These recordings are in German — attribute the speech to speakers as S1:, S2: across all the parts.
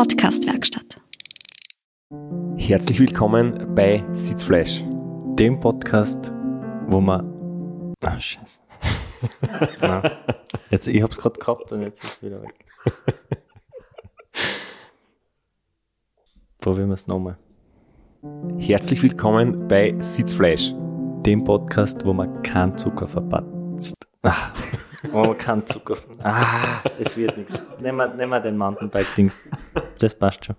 S1: Podcast-Werkstatt.
S2: Herzlich willkommen bei Sitzfleisch.
S3: Dem Podcast, wo man. Ah, scheiße. Nein. Jetzt, ich hab's gerade gehabt und jetzt ist es wieder weg. Probieren wir es nochmal.
S2: Herzlich willkommen bei Sitzfleisch.
S3: Dem Podcast, wo man keinen Zucker verpatzt. Ah, man keinen Zucker. Ah, es wird nichts. Nehmen wir, nehmen wir den Mountainbike-Dings. Das passt schon.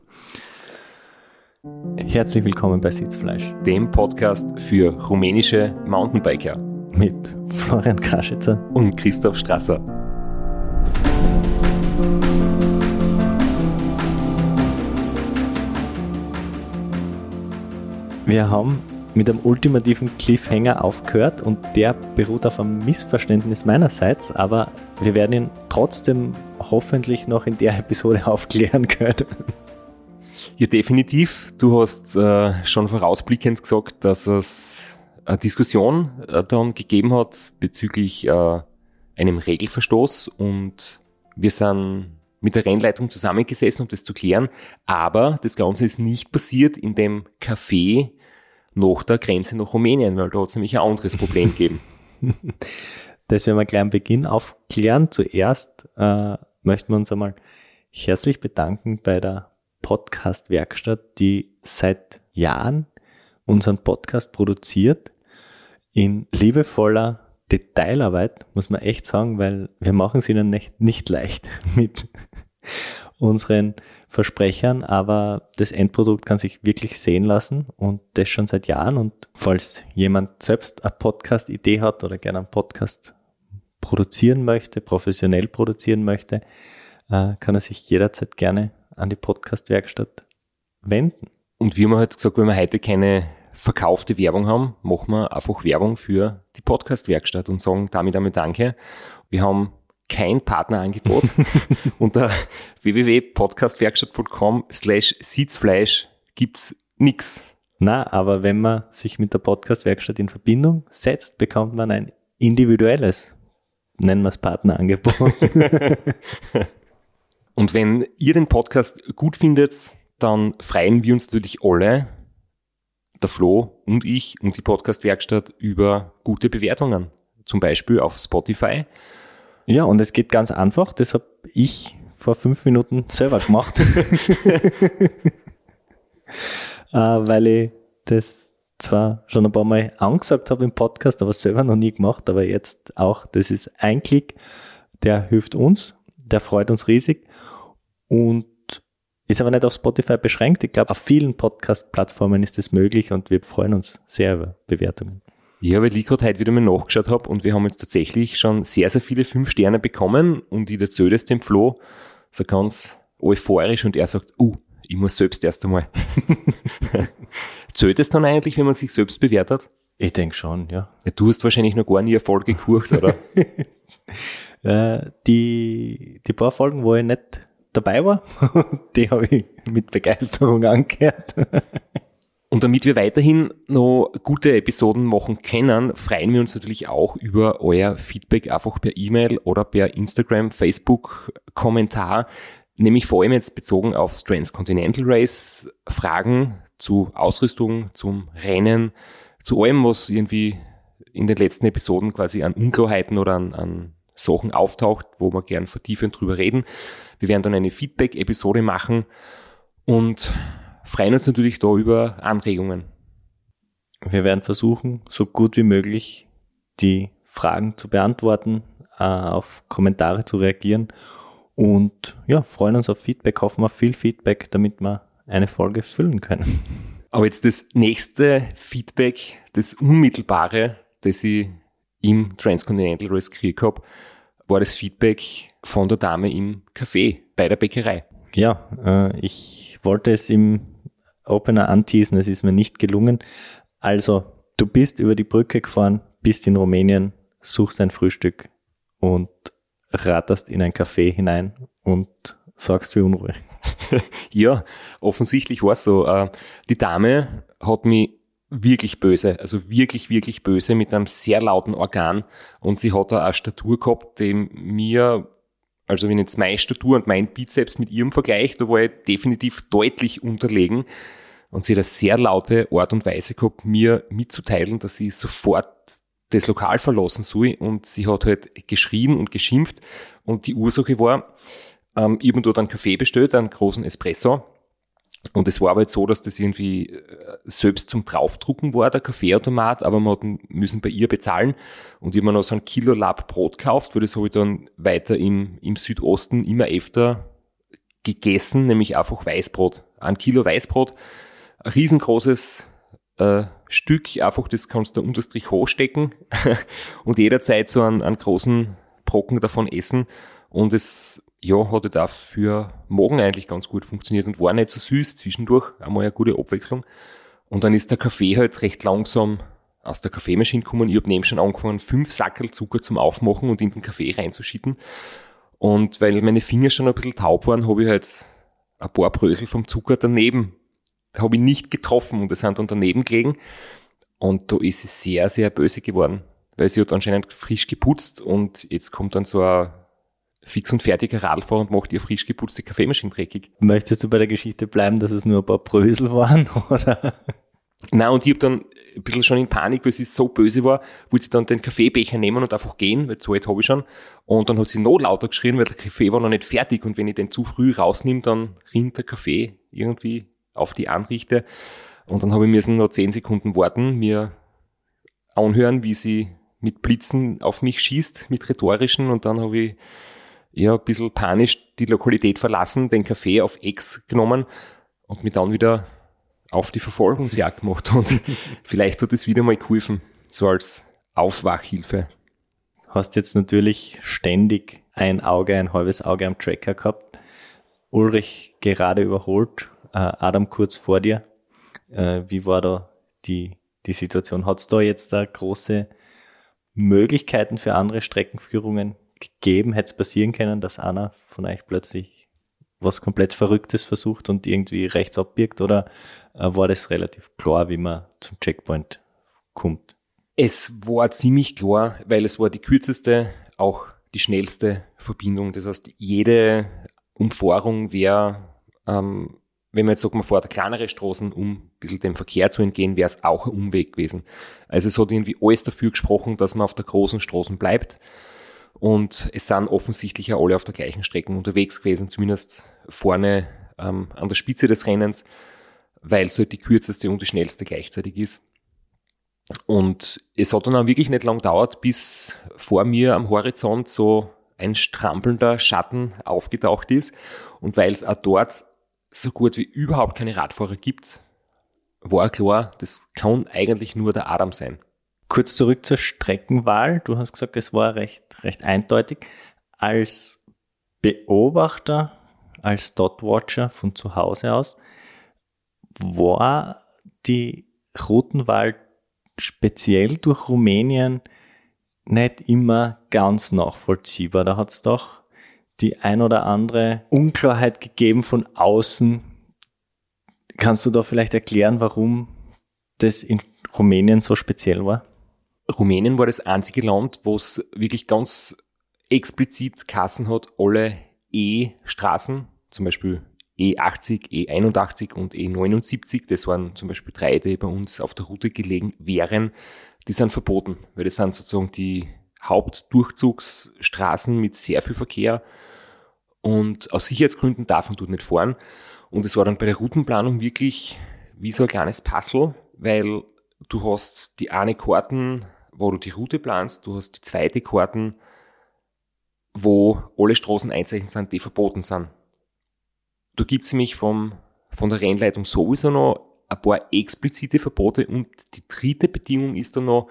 S3: Herzlich willkommen bei Sitzfleisch
S2: Dem Podcast für rumänische Mountainbiker
S3: mit Florian Kraschitzer.
S2: und Christoph Strasser.
S3: Wir haben mit einem ultimativen Cliffhanger aufgehört und der beruht auf einem Missverständnis meinerseits, aber wir werden ihn trotzdem hoffentlich noch in der Episode aufklären können.
S2: Ja, definitiv. Du hast äh, schon vorausblickend gesagt, dass es eine Diskussion äh, dann gegeben hat bezüglich äh, einem Regelverstoß und wir sind mit der Rennleitung zusammengesessen, um das zu klären. Aber das Ganze ist nicht passiert in dem Café nach der Grenze nach Rumänien, weil da hat es nämlich ein anderes Problem gegeben.
S3: Das werden wir gleich am Beginn aufklären. Zuerst äh, möchten wir uns einmal herzlich bedanken bei der Podcast-Werkstatt, die seit Jahren unseren Podcast produziert in liebevoller Detailarbeit, muss man echt sagen, weil wir machen es ihnen nicht, nicht leicht mit unseren Versprechern, aber das Endprodukt kann sich wirklich sehen lassen und das schon seit Jahren. Und falls jemand selbst eine Podcast-Idee hat oder gerne einen Podcast produzieren möchte, professionell produzieren möchte, äh, kann er sich jederzeit gerne an die Podcast-Werkstatt wenden.
S2: Und wir haben halt gesagt, wenn wir heute keine verkaufte Werbung haben, machen wir einfach Werbung für die Podcast-Werkstatt und sagen damit einmal Danke. Wir haben kein Partnerangebot unter www.podcastwerkstatt.com slash Sitzfleisch gibt's nix.
S3: Na, aber wenn man sich mit der Podcast-Werkstatt in Verbindung setzt, bekommt man ein individuelles, nennen wir es Partnerangebot.
S2: Und wenn ihr den Podcast gut findet, dann freuen wir uns natürlich alle, der Flo und ich und die Podcast-Werkstatt über gute Bewertungen. Zum Beispiel auf Spotify.
S3: Ja, und es geht ganz einfach, das habe ich vor fünf Minuten selber gemacht. äh, weil ich das zwar schon ein paar Mal angesagt habe im Podcast, aber selber noch nie gemacht, aber jetzt auch, das ist ein Klick, der hilft uns, der freut uns riesig und ist aber nicht auf Spotify beschränkt. Ich glaube, auf vielen Podcast-Plattformen ist das möglich und wir freuen uns sehr über Bewertungen.
S2: Ja, weil ich gerade heute wieder mal nachgeschaut habe und wir haben jetzt tatsächlich schon sehr, sehr viele fünf Sterne bekommen und ich erzähle das dem Flo so ganz euphorisch und er sagt, uh, ich muss selbst erst einmal. Zählt es dann eigentlich, wenn man sich selbst bewertet?
S3: Ich denke schon, ja.
S2: Du hast wahrscheinlich noch gar nie Erfolge gekurcht, oder?
S3: Äh, die, die paar Folgen, wo ich nicht dabei war, die habe ich mit Begeisterung angehört.
S2: Und damit wir weiterhin noch gute Episoden machen können, freuen wir uns natürlich auch über euer Feedback einfach per E-Mail oder per Instagram, Facebook Kommentar, nämlich vor allem jetzt bezogen aufs Transcontinental Race, Fragen zu Ausrüstung, zum Rennen, zu allem, was irgendwie in den letzten Episoden quasi an Unklarheiten oder an, an Sachen auftaucht, wo wir gern vertiefend drüber reden. Wir werden dann eine Feedback-Episode machen und freuen uns natürlich da über Anregungen.
S3: Wir werden versuchen, so gut wie möglich die Fragen zu beantworten, äh, auf Kommentare zu reagieren und ja, freuen uns auf Feedback, hoffen auf viel Feedback, damit wir eine Folge füllen können.
S2: Aber jetzt das nächste Feedback, das unmittelbare, das ich im Transcontinental Race gekriegt habe, war das Feedback von der Dame im Café bei der Bäckerei.
S3: Ja, äh, ich wollte es im Opener anteasen, es ist mir nicht gelungen. Also, du bist über die Brücke gefahren, bist in Rumänien, suchst ein Frühstück und ratterst in ein Café hinein und sorgst für Unruhe.
S2: Ja, offensichtlich war es so. Äh, Die Dame hat mich wirklich böse, also wirklich, wirklich böse mit einem sehr lauten Organ und sie hat da eine Statur gehabt, die mir Also wenn ich jetzt meine Statur und mein Bizeps mit ihrem Vergleich, da war ich definitiv deutlich unterlegen. Und sie hat eine sehr laute Art und Weise gehabt, mir mitzuteilen, dass sie sofort das Lokal verlassen soll. Und sie hat halt geschrien und geschimpft. Und die Ursache war, ähm, ich habe dort einen Kaffee bestellt, einen großen Espresso. Und es war aber jetzt so, dass das irgendwie äh, selbst zum Draufdrucken war, der Kaffeeautomat, aber man hat müssen bei ihr bezahlen. Und ich habe mir noch so ein Kilo Lab Brot gekauft, weil das habe ich dann weiter im, im Südosten immer öfter gegessen, nämlich einfach Weißbrot. Ein Kilo Weißbrot, ein riesengroßes äh, Stück, einfach das kannst du unter Strich hochstecken und jederzeit so einen, einen großen Brocken davon essen. Und es ja, hat halt auch für Morgen eigentlich ganz gut funktioniert und war nicht so süß zwischendurch, einmal eine gute Abwechslung. Und dann ist der Kaffee halt recht langsam aus der Kaffeemaschine gekommen. Ich habe neben schon angefangen, fünf Sackel Zucker zum Aufmachen und in den Kaffee reinzuschütten. Und weil meine Finger schon ein bisschen taub waren, habe ich halt ein paar Brösel vom Zucker daneben, habe ich nicht getroffen und das sind dann daneben gelegen. Und da ist sie sehr, sehr böse geworden, weil sie hat anscheinend frisch geputzt und jetzt kommt dann so ein fix und fertiger Radfahrer und macht ihr frisch geputzte Kaffeemaschine dreckig.
S3: Möchtest du bei der Geschichte bleiben, dass es nur ein paar Brösel waren, oder?
S2: Na und ich habe dann ein bisschen schon in Panik, weil sie so böse war, wollte ich dann den Kaffeebecher nehmen und einfach gehen, weil so alt habe ich schon. Und dann hat sie noch lauter geschrien, weil der Kaffee war noch nicht fertig und wenn ich den zu früh rausnehme, dann rinnt der Kaffee irgendwie auf die Anrichte. Und dann habe ich müssen noch zehn Sekunden warten, mir anhören, wie sie mit Blitzen auf mich schießt, mit rhetorischen und dann habe ich ja, ein bisschen panisch die Lokalität verlassen, den Kaffee auf X genommen und mich dann wieder auf die Verfolgungsjagd gemacht. Und vielleicht hat es wieder mal geholfen, so als Aufwachhilfe.
S3: Hast jetzt natürlich ständig ein Auge, ein halbes Auge am Tracker gehabt. Ulrich gerade überholt, äh, Adam kurz vor dir. Äh, wie war da die, die Situation? Hat es da jetzt da große Möglichkeiten für andere Streckenführungen gegeben, hätte es passieren können, dass einer von euch plötzlich was komplett Verrücktes versucht und irgendwie rechts abbiegt oder äh, war das relativ klar, wie man zum Checkpoint kommt?
S2: Es war ziemlich klar, weil es war die kürzeste, auch die schnellste Verbindung. Das heißt, jede Umfahrung wäre, ähm, wenn man jetzt sagt, man fährt kleinere Straßen, um ein bisschen dem Verkehr zu entgehen, wäre es auch ein Umweg gewesen. Also es hat irgendwie alles dafür gesprochen, dass man auf der großen Straße bleibt. Und es sind offensichtlich ja alle auf der gleichen Strecke unterwegs gewesen, zumindest vorne ähm, an der Spitze des Rennens, weil es halt die kürzeste und die schnellste gleichzeitig ist. Und es hat dann auch wirklich nicht lang gedauert, bis vor mir am Horizont so ein strampelnder Schatten aufgetaucht ist. Und weil es auch dort so gut wie überhaupt keine Radfahrer gibt, war klar, das kann eigentlich nur der Adam sein.
S3: Kurz zurück zur Streckenwahl. Du hast gesagt, es war recht, recht eindeutig. Als Beobachter, als Dotwatcher von zu Hause aus, war die Routenwahl speziell durch Rumänien nicht immer ganz nachvollziehbar. Da hat es doch die ein oder andere Unklarheit gegeben von außen. Kannst du da vielleicht erklären, warum das in Rumänien so speziell war?
S2: Rumänien war das einzige Land, wo es wirklich ganz explizit Kassen hat, alle E-Straßen, zum Beispiel E80, E81 und E79, das waren zum Beispiel drei, die bei uns auf der Route gelegen wären, die sind verboten, weil das sind sozusagen die Hauptdurchzugsstraßen mit sehr viel Verkehr und aus Sicherheitsgründen darf man dort nicht fahren. Und es war dann bei der Routenplanung wirklich wie so ein kleines Puzzle, weil du hast die eine Karten, wo du die Route planst, du hast die zweite Karten, wo alle Straßen einzeichnet sind, die verboten sind. Da gibt nämlich vom, von der Rennleitung sowieso noch ein paar explizite Verbote und die dritte Bedingung ist dann noch,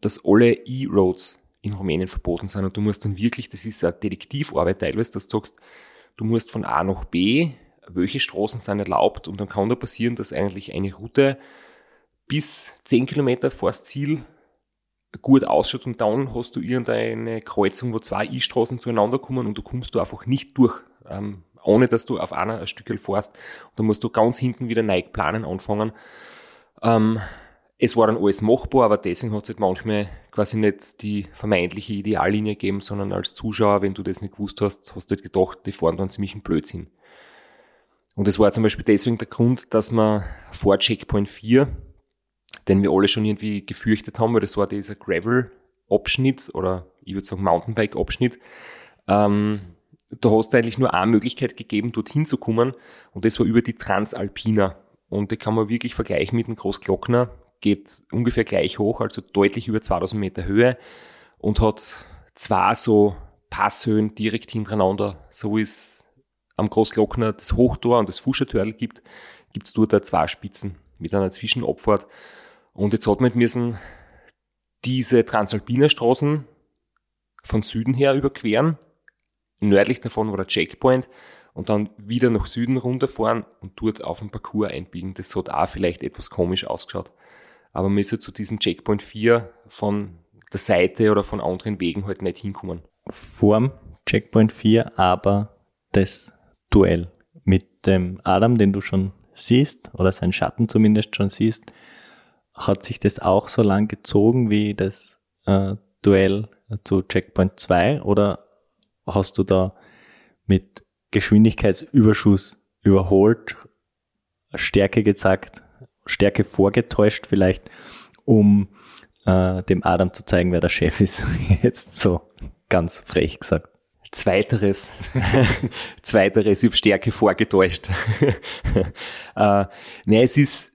S2: dass alle E-Roads in Rumänien verboten sind und du musst dann wirklich, das ist eine Detektivarbeit teilweise, dass du sagst, du musst von A nach B, welche Straßen sind erlaubt und dann kann da passieren, dass eigentlich eine Route bis 10 Kilometer vor das Ziel gut ausschaut und dann hast du irgendeine Kreuzung, wo zwei E-Straßen zueinander kommen und du kommst du einfach nicht durch, ähm, ohne dass du auf einer ein Stück fährst. Und dann musst du ganz hinten wieder neu planen anfangen. Ähm, es war dann alles machbar, aber deswegen hat es halt manchmal quasi nicht die vermeintliche Ideallinie gegeben, sondern als Zuschauer, wenn du das nicht gewusst hast, hast du halt gedacht, die fahren dann ziemlich einen Blödsinn. Und das war zum Beispiel deswegen der Grund, dass man vor Checkpoint 4, den wir alle schon irgendwie gefürchtet haben, weil das war dieser Gravel-Abschnitt oder ich würde sagen Mountainbike-Abschnitt, ähm, da hast du eigentlich nur eine Möglichkeit gegeben, dorthin zu kommen und das war über die Transalpina. Und die kann man wirklich vergleichen mit dem Großglockner, geht ungefähr gleich hoch, also deutlich über 2000 Meter Höhe und hat zwei so Passhöhen direkt hintereinander, so ist am Großglockner das Hochtor und das Fuschertörl gibt, gibt es dort da zwei Spitzen mit einer Zwischenabfahrt. Und jetzt hat man müssen diese Transalpiner Straßen von Süden her überqueren. Nördlich davon war der Checkpoint und dann wieder nach Süden runterfahren und dort auf dem Parcours einbiegen. Das hat auch vielleicht etwas komisch ausgeschaut. Aber man ist ja zu diesem Checkpoint 4 von der Seite oder von anderen Wegen halt nicht hinkommen.
S3: Vorm Checkpoint 4 aber das Duell mit dem Adam, den du schon siehst, oder seinen Schatten zumindest schon siehst, hat sich das auch so lang gezogen wie das äh, Duell zu Checkpoint 2 oder hast du da mit Geschwindigkeitsüberschuss überholt, Stärke gezeigt, Stärke vorgetäuscht vielleicht, um äh, dem Adam zu zeigen, wer der Chef ist. Jetzt so ganz frech gesagt.
S2: Zweiteres, zweiteres über Stärke vorgetäuscht. äh, nee, es ist,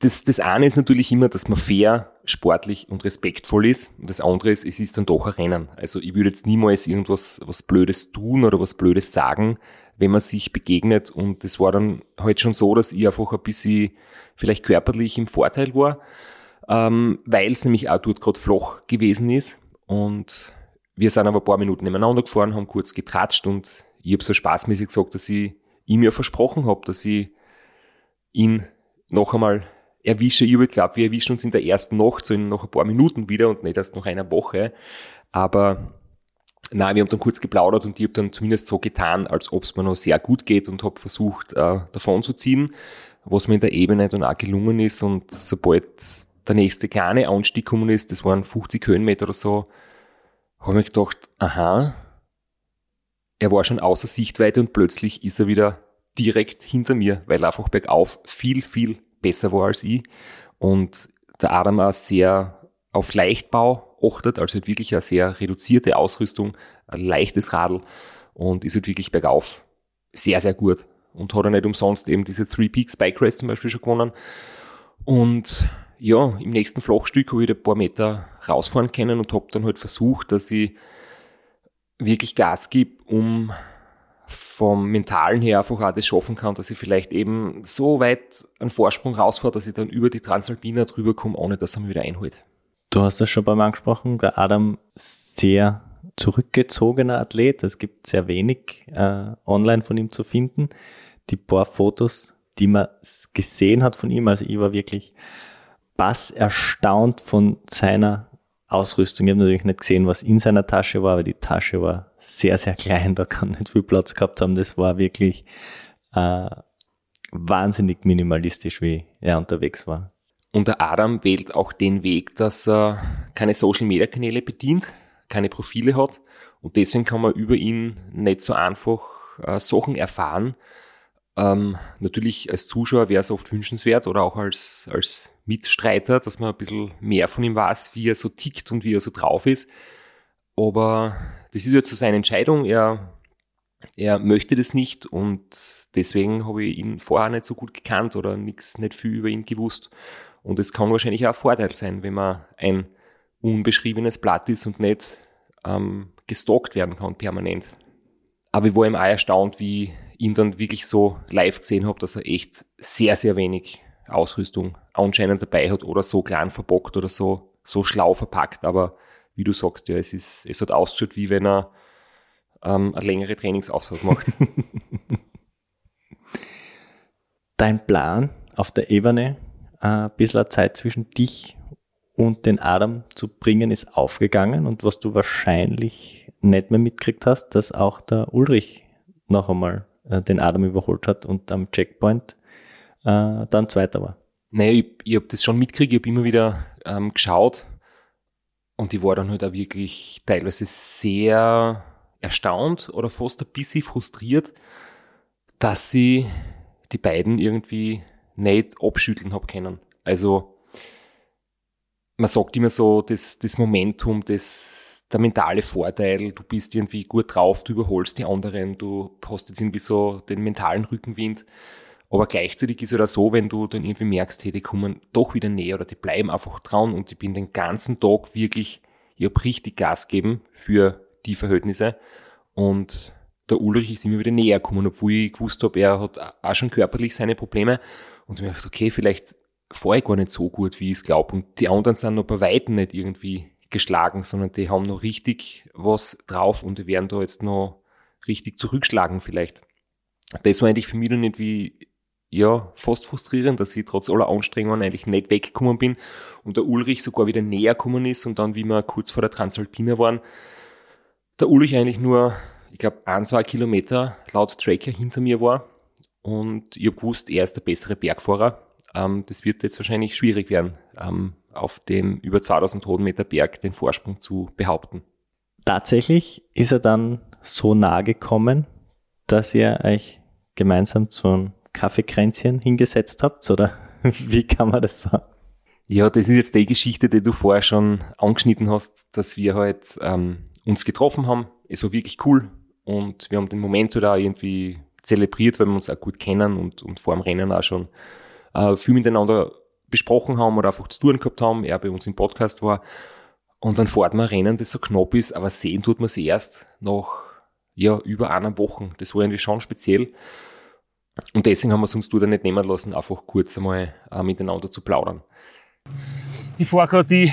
S2: das, das eine ist natürlich immer, dass man fair, sportlich und respektvoll ist. Und das andere ist, es ist dann doch ein Rennen. Also ich würde jetzt niemals irgendwas was Blödes tun oder was Blödes sagen, wenn man sich begegnet. Und das war dann halt schon so, dass ich einfach ein bisschen vielleicht körperlich im Vorteil war, ähm, weil es nämlich auch dort gerade flach gewesen ist. Und wir sind aber ein paar Minuten nebeneinander gefahren, haben kurz getratscht und ich habe so spaßmäßig gesagt, dass ich ihm ja versprochen habe, dass ich ihn noch einmal erwische. Ich glaube, wir erwischen uns in der ersten Nacht, so in noch ein paar Minuten wieder und nicht erst nach einer Woche. Aber nein, wir haben dann kurz geplaudert und ich habe dann zumindest so getan, als ob es mir noch sehr gut geht und habe versucht, äh, davon zu ziehen, was mir in der Ebene dann auch gelungen ist. Und sobald der nächste kleine Anstieg gekommen ist, das waren 50 Höhenmeter oder so, habe ich gedacht, aha, er war schon außer Sichtweite und plötzlich ist er wieder direkt hinter mir, weil er einfach bergauf viel, viel besser war als ich. Und der Adam auch sehr auf Leichtbau achtet, also halt wirklich eine sehr reduzierte Ausrüstung, ein leichtes Radl und ist halt wirklich bergauf sehr, sehr gut. Und hat er nicht umsonst eben diese Three Peaks Bike Race zum Beispiel schon gewonnen. Und ja, im nächsten Flachstück habe ich ein paar Meter rausfahren können und habe dann halt versucht, dass ich wirklich Gas gebe, um vom Mentalen her einfach auch das schaffen kann, dass ich vielleicht eben so weit einen Vorsprung rausfahre, dass ich dann über die Transalpina drüber komme, ohne dass er mich wieder einholt.
S3: Du hast das schon beim angesprochen, der Adam sehr zurückgezogener Athlet. Es gibt sehr wenig äh, online von ihm zu finden. Die paar Fotos, die man gesehen hat von ihm, also ich war wirklich bass erstaunt von seiner Ausrüstung. Ich habe natürlich nicht gesehen, was in seiner Tasche war, aber die Tasche war sehr, sehr klein, da kann nicht viel Platz gehabt haben. Das war wirklich äh, wahnsinnig minimalistisch, wie er unterwegs war.
S2: Und der Adam wählt auch den Weg, dass er keine Social-Media-Kanäle bedient, keine Profile hat und deswegen kann man über ihn nicht so einfach äh, Sachen erfahren. Ähm, natürlich als Zuschauer wäre es oft wünschenswert oder auch als, als Mitstreiter, dass man ein bisschen mehr von ihm weiß, wie er so tickt und wie er so drauf ist. Aber das ist jetzt so seine Entscheidung. Er, er möchte das nicht und deswegen habe ich ihn vorher nicht so gut gekannt oder nichts, nicht viel über ihn gewusst. Und es kann wahrscheinlich auch ein Vorteil sein, wenn man ein unbeschriebenes Blatt ist und nicht ähm, gestalkt werden kann permanent. Aber ich war ihm auch erstaunt, wie ihn dann wirklich so live gesehen habe, dass er echt sehr, sehr wenig Ausrüstung anscheinend dabei hat oder so klein verbockt oder so, so schlau verpackt. Aber wie du sagst, ja, es ist, es hat ausgeschaut, wie wenn er ähm, eine längere Trainingsaufsatz macht.
S3: Dein Plan auf der Ebene, äh, ein bisschen Zeit zwischen dich und den Adam zu bringen, ist aufgegangen. Und was du wahrscheinlich nicht mehr mitgekriegt hast, dass auch der Ulrich noch einmal äh, den Adam überholt hat und am Checkpoint äh, dann Zweiter war.
S2: naja, ich, ich habe das schon mitgekriegt, ich habe immer wieder ähm, geschaut und ich war dann halt auch wirklich teilweise sehr erstaunt oder fast ein bisschen frustriert, dass sie die beiden irgendwie nicht abschütteln hab können. Also man sagt immer so, das, das Momentum, das, der mentale Vorteil, du bist irgendwie gut drauf, du überholst die anderen, du hast jetzt irgendwie so den mentalen Rückenwind. Aber gleichzeitig ist es ja so, wenn du dann irgendwie merkst, hey, die kommen doch wieder näher oder die bleiben einfach dran und ich bin den ganzen Tag wirklich, ich hab richtig Gas geben für die Verhältnisse. Und der Ulrich ist immer wieder näher gekommen, obwohl ich gewusst habe, er hat auch schon körperlich seine Probleme. Und ich dachte, okay, vielleicht fahre ich gar nicht so gut, wie ich es glaube und die anderen sind noch bei Weitem nicht irgendwie geschlagen, sondern die haben noch richtig was drauf und die werden da jetzt noch richtig zurückschlagen vielleicht. Das war eigentlich für mich dann nicht wie ja, fast frustrierend, dass ich trotz aller Anstrengungen eigentlich nicht weggekommen bin und der Ulrich sogar wieder näher gekommen ist und dann, wie wir kurz vor der Transalpina waren, der Ulrich eigentlich nur, ich glaube, ein, zwei Kilometer laut Tracker hinter mir war und ich habe gewusst, er ist der bessere Bergfahrer. Ähm, das wird jetzt wahrscheinlich schwierig werden, ähm, auf dem über 2000 Höhenmeter Berg den Vorsprung zu behaupten.
S3: Tatsächlich ist er dann so nahe gekommen, dass ihr euch gemeinsam zu einem Kaffeekränzchen hingesetzt habt, oder wie kann man das sagen?
S2: Ja, das ist jetzt die Geschichte, die du vorher schon angeschnitten hast, dass wir halt ähm, uns getroffen haben. Es war wirklich cool und wir haben den Moment so da irgendwie zelebriert, weil wir uns auch gut kennen und, und vor dem Rennen auch schon äh, viel miteinander besprochen haben oder einfach zu tun gehabt haben, er bei uns im Podcast war. Und dann fährt man Rennen, das so knapp ist, aber sehen tut man sie erst nach ja, über einer Woche. Das war irgendwie schon speziell. Und deswegen haben wir es uns da nicht nehmen lassen, einfach kurz einmal äh, miteinander zu plaudern. Ich fahre gerade die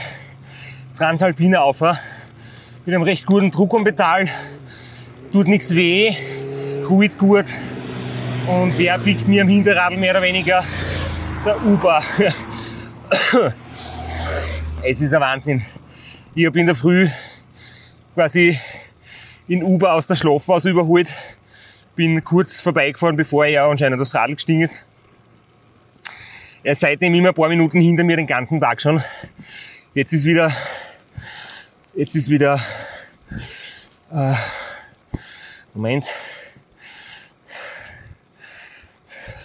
S2: Transalpine auf, mit einem recht guten Druck am Pedal, tut nichts weh, ruht gut. Und wer biegt mir am Hinterrad mehr oder weniger? Der Uber. Es ist ein Wahnsinn. Ich habe in der Früh quasi in Uber aus der Schlafpause überholt bin kurz vorbeigefahren, bevor er ja anscheinend das Radl gestiegen ist. Er ist seitdem immer ein paar Minuten hinter mir den ganzen Tag schon. Jetzt ist wieder, jetzt ist wieder, äh, Moment,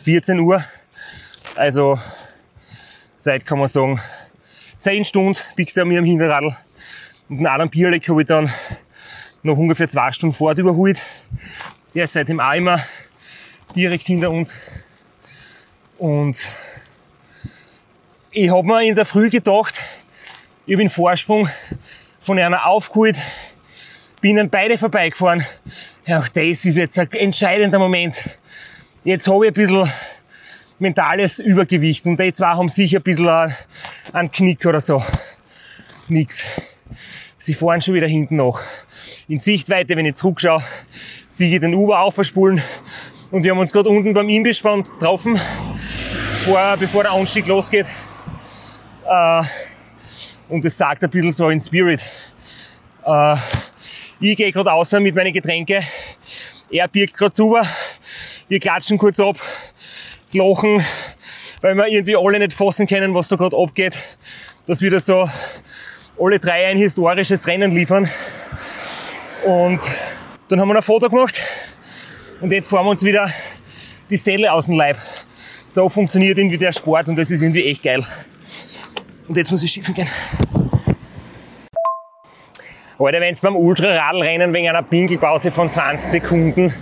S2: 14 Uhr. Also seit, kann man sagen, 10 Stunden biegt er mir am Hinterradl. Und einen anderen Bierleck habe ich dann noch ungefähr zwei Stunden Fahrt überholt. Der ist seitdem auch immer direkt hinter uns. Und ich habe mir in der Früh gedacht, ich den Vorsprung von einer aufgeholt, bin dann beide vorbeigefahren. Ja, auch das ist jetzt ein entscheidender Moment. Jetzt habe ich ein bisschen mentales Übergewicht und die zwei haben sicher ein bisschen einen Knick oder so. Nix. Sie fahren schon wieder hinten nach. In Sichtweite, wenn ich zurückschaue, sehe ich den Uber aufverspulen. Und wir haben uns gerade unten beim Imbisspann getroffen, vor, bevor der Anstieg losgeht. Äh, und es sagt ein bisschen so in Spirit. Äh, ich gehe gerade außer mit meinen Getränke. Er birgt gerade zu. Wir klatschen kurz ab, lachen, weil wir irgendwie alle nicht fassen können, was da gerade abgeht. Dass wir da so alle drei ein historisches Rennen liefern. Und dann haben wir ein Foto gemacht und jetzt fahren wir uns wieder die Seele aus dem Leib. So funktioniert irgendwie der Sport und das ist irgendwie echt geil. Und jetzt muss ich schiffen gehen. Alter, wenn es beim Ultraradlrennen wegen einer Pinkelpause von 20 Sekunden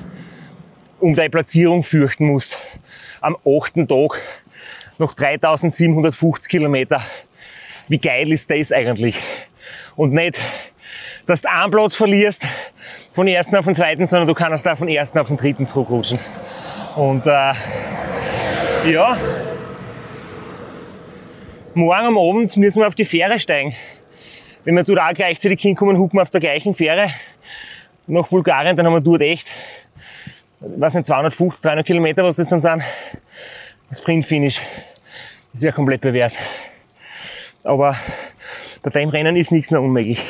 S2: um deine Platzierung fürchten musst, am achten Tag noch 3750 Kilometer, wie geil ist das eigentlich? Und nicht, dass du einen Platz verlierst von ersten auf den zweiten, sondern du kannst da von ersten auf den dritten zurückrutschen. Und äh, ja, morgen am Abend müssen wir auf die Fähre steigen. Wenn wir dort auch gleichzeitig hinkommen, hucken wir auf der gleichen Fähre nach Bulgarien, dann haben wir dort echt, weiß nicht, 250, 300 Kilometer, was das dann sind, Sprint-Finish. Das wäre komplett pervers. Aber bei dem Rennen ist nichts mehr unmöglich.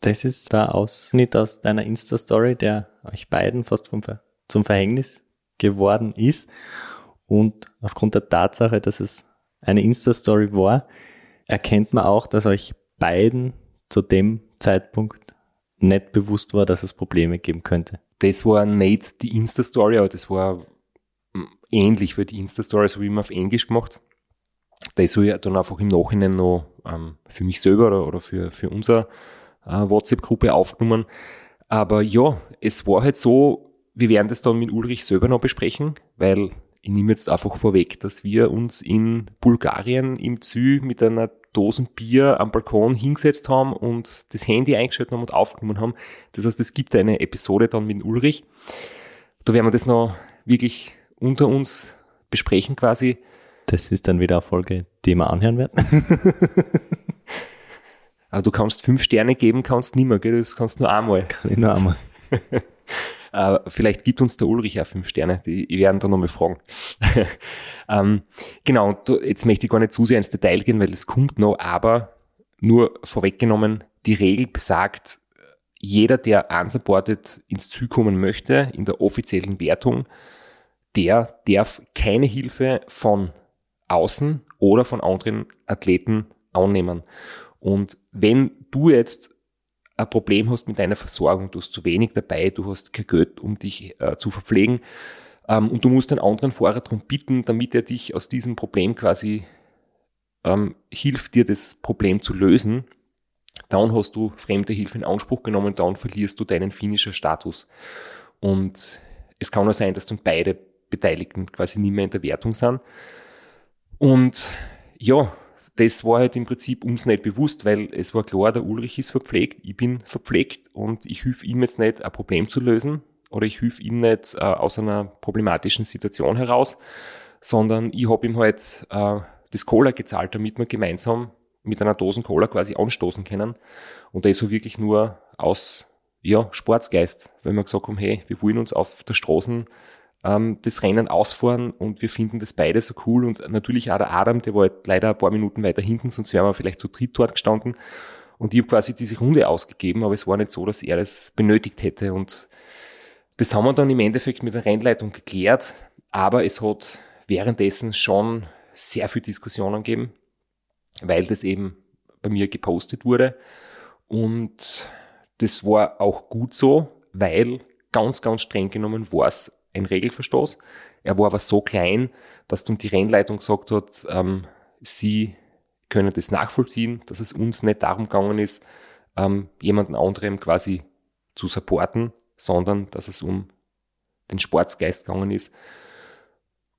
S3: Das ist der Ausschnitt aus deiner Insta-Story, der euch beiden fast vom, zum Verhängnis geworden ist. Und aufgrund der Tatsache, dass es eine Insta-Story war, erkennt man auch, dass euch beiden zu dem Zeitpunkt nicht bewusst war, dass es Probleme geben könnte.
S2: Das war nicht die Insta-Story, aber das war hm, ähnlich für die Insta-Story, so wie man auf Englisch gemacht. Das habe ich dann einfach im Nachhinein noch ähm, für mich selber oder, oder für, für unsere äh, WhatsApp-Gruppe aufgenommen. Aber ja, es war halt so, wir werden das dann mit Ulrich selber noch besprechen, weil ich nehme jetzt einfach vorweg, dass wir uns in Bulgarien im Zü mit einer Dosen Bier am Balkon hingesetzt haben und das Handy eingeschaltet haben und aufgenommen haben. Das heißt, es gibt eine Episode dann mit Ulrich. Da werden wir das noch wirklich unter uns besprechen quasi.
S3: Das ist dann wieder eine Folge, die wir anhören werden.
S2: Aber du kannst fünf Sterne geben, kannst nicht mehr, gell? Das kannst nur einmal.
S3: Kann ich nur einmal.
S2: Uh, vielleicht gibt uns der Ulrich auch fünf Sterne. Die, werden da nochmal fragen. ähm, genau, jetzt möchte ich gar nicht zu sehr ins Detail gehen, weil es kommt noch, aber nur vorweggenommen, die Regel besagt, jeder, der unsupported ins Ziel kommen möchte, in der offiziellen Wertung, der darf keine Hilfe von außen oder von anderen Athleten annehmen. Und wenn du jetzt ein Problem hast mit deiner Versorgung, du hast zu wenig dabei, du hast kein Geld, um dich äh, zu verpflegen ähm, und du musst einen anderen Fahrer darum bitten, damit er dich aus diesem Problem quasi ähm, hilft, dir das Problem zu lösen, dann hast du fremde Hilfe in Anspruch genommen, dann verlierst du deinen finisher Status. Und es kann auch sein, dass dann beide Beteiligten quasi nicht mehr in der Wertung sind. Und ja, das war halt im Prinzip uns nicht bewusst, weil es war klar, der Ulrich ist verpflegt, ich bin verpflegt und ich helfe ihm jetzt nicht, ein Problem zu lösen oder ich helfe ihm nicht äh, aus einer problematischen Situation heraus, sondern ich habe ihm halt äh, das Cola gezahlt, damit wir gemeinsam mit einer Dosen Cola quasi anstoßen können. Und das war wirklich nur aus ja, Sportsgeist, weil wir gesagt haben, hey, wir wollen uns auf der Straße ähm, das Rennen ausfahren und wir finden das beide so cool. Und natürlich auch der Adam, der war halt leider ein paar Minuten weiter hinten, sonst wären wir vielleicht zu dritt dort gestanden. Und ich habe quasi diese Runde ausgegeben, aber es war nicht so, dass er das benötigt hätte. Und das haben wir dann im Endeffekt mit der Rennleitung geklärt, aber es hat währenddessen schon sehr viel Diskussionen gegeben, weil das eben bei mir gepostet wurde. Und das war auch gut so, weil ganz, ganz streng genommen war es ein Regelverstoß. Er war aber so klein, dass dann die Rennleitung gesagt hat, ähm, sie können das nachvollziehen, dass es uns nicht darum gegangen ist, ähm, jemanden anderem quasi zu supporten, sondern dass es um den Sportsgeist gegangen ist.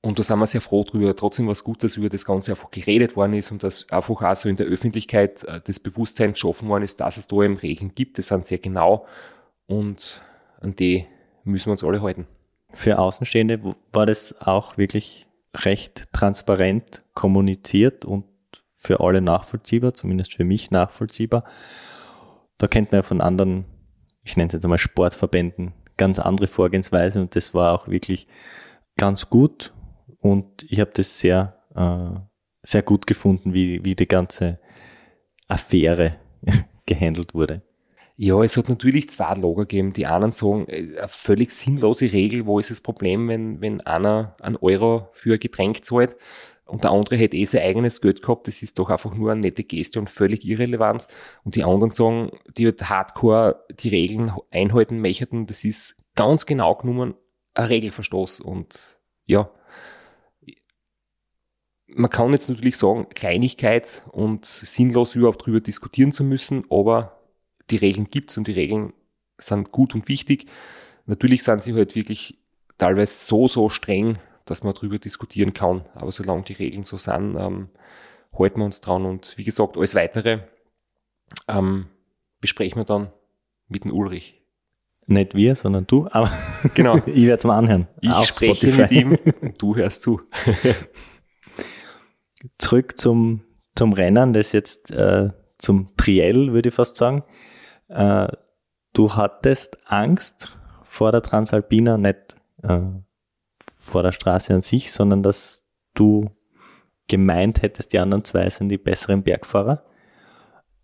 S2: Und da sind wir sehr froh drüber. Trotzdem war es gut, dass über das Ganze einfach geredet worden ist und dass einfach auch so in der Öffentlichkeit äh, das Bewusstsein geschaffen worden ist, dass es da eben Regeln gibt. Das sind sehr genau und an die müssen wir uns alle halten
S3: für Außenstehende war das auch wirklich recht transparent kommuniziert und für alle nachvollziehbar, zumindest für mich nachvollziehbar. Da kennt man ja von anderen, ich nenne es jetzt einmal Sportverbänden, ganz andere Vorgehensweise und das war auch wirklich ganz gut und ich habe das sehr, äh, sehr gut gefunden, wie, wie die ganze Affäre gehandelt wurde.
S2: Ja, es hat natürlich zwei Lager gegeben. Die einen sagen, äh, eine völlig sinnlose Regel, wo ist das Problem, wenn, wenn einer einen Euro für ein Getränk zahlt und der andere hätte eh sein eigenes Geld gehabt, das ist doch einfach nur eine nette Geste und völlig irrelevant. Und die anderen sagen, die halt hardcore die Regeln einhalten möchten, das ist ganz genau genommen ein Regelverstoß. Und ja, man kann jetzt natürlich sagen, Kleinigkeit und sinnlos überhaupt drüber diskutieren zu müssen, aber die Regeln gibt's und die Regeln sind gut und wichtig. Natürlich sind sie halt wirklich teilweise so, so streng, dass man darüber diskutieren kann. Aber solange die Regeln so sind, ähm, halten wir uns dran. Und wie gesagt, alles Weitere ähm, besprechen wir dann mit dem Ulrich.
S3: Nicht wir, sondern du, aber genau. ich werde es mal anhören.
S2: Ich spreche Spotify. mit ihm und du hörst zu.
S3: Zurück zum, zum Rennen, das jetzt äh, zum Triell, würde ich fast sagen. Äh, du hattest Angst vor der Transalpina, nicht äh, vor der Straße an sich, sondern dass du gemeint hättest, die anderen zwei sind die besseren Bergfahrer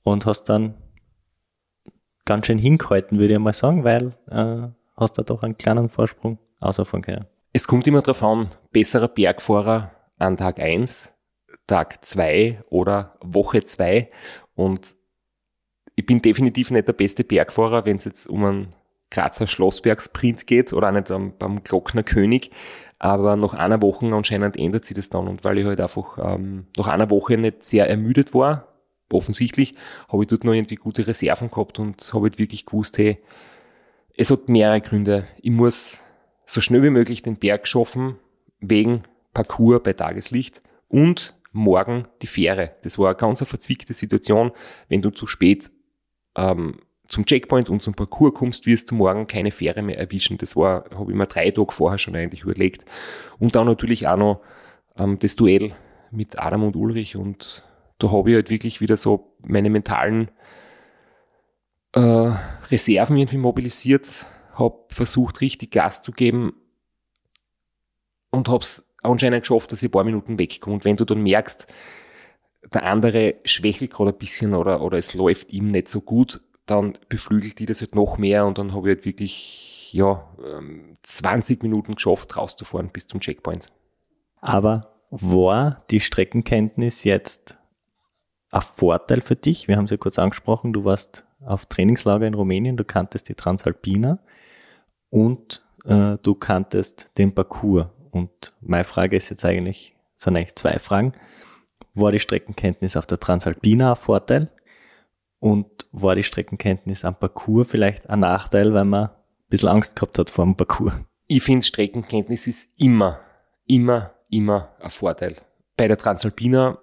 S3: und hast dann ganz schön hingehalten, würde ich mal sagen, weil äh, hast da doch einen kleinen Vorsprung ausfahren können.
S2: Es kommt immer darauf an, besserer Bergfahrer an Tag 1, Tag 2 oder Woche 2 und ich bin definitiv nicht der beste Bergfahrer, wenn es jetzt um einen Grazer Schlossberg-Sprint geht oder auch nicht am, beim Glockner König. Aber nach einer Woche anscheinend ändert sich das dann. Und weil ich halt einfach ähm, nach einer Woche nicht sehr ermüdet war, offensichtlich, habe ich dort noch irgendwie gute Reserven gehabt und habe halt wirklich gewusst, hey, es hat mehrere Gründe. Ich muss so schnell wie möglich den Berg schaffen, wegen Parcours bei Tageslicht und morgen die Fähre. Das war eine ganz verzwickte Situation. Wenn du zu spät ähm, zum Checkpoint und zum Parcours kommst, wirst du morgen keine Fähre mehr erwischen. Das war, habe ich mir drei Tage vorher schon eigentlich überlegt. Und dann natürlich auch noch ähm, das Duell mit Adam und Ulrich und da habe ich halt wirklich wieder so meine mentalen äh, Reserven irgendwie mobilisiert, habe versucht, richtig Gas zu geben und habe es anscheinend geschafft, dass ich ein paar Minuten wegkomme. Und wenn du dann merkst, der andere schwächelt gerade ein bisschen oder, oder es läuft ihm nicht so gut, dann beflügelt die das halt noch mehr und dann habe ich halt wirklich ja, 20 ähm, Minuten geschafft, rauszufahren bis zum Checkpoint.
S3: Aber war die Streckenkenntnis jetzt ein Vorteil für dich? Wir haben es ja kurz angesprochen, du warst auf Trainingslager in Rumänien, du kanntest die Transalpina und äh, du kanntest den Parcours. Und meine Frage ist jetzt eigentlich, sind eigentlich zwei Fragen. War die Streckenkenntnis auf der Transalpina ein Vorteil? Und war die Streckenkenntnis am Parcours vielleicht ein Nachteil, weil man ein bisschen Angst gehabt hat vor dem Parcours?
S2: Ich finde, Streckenkenntnis ist immer, immer, immer ein Vorteil. Bei der Transalpina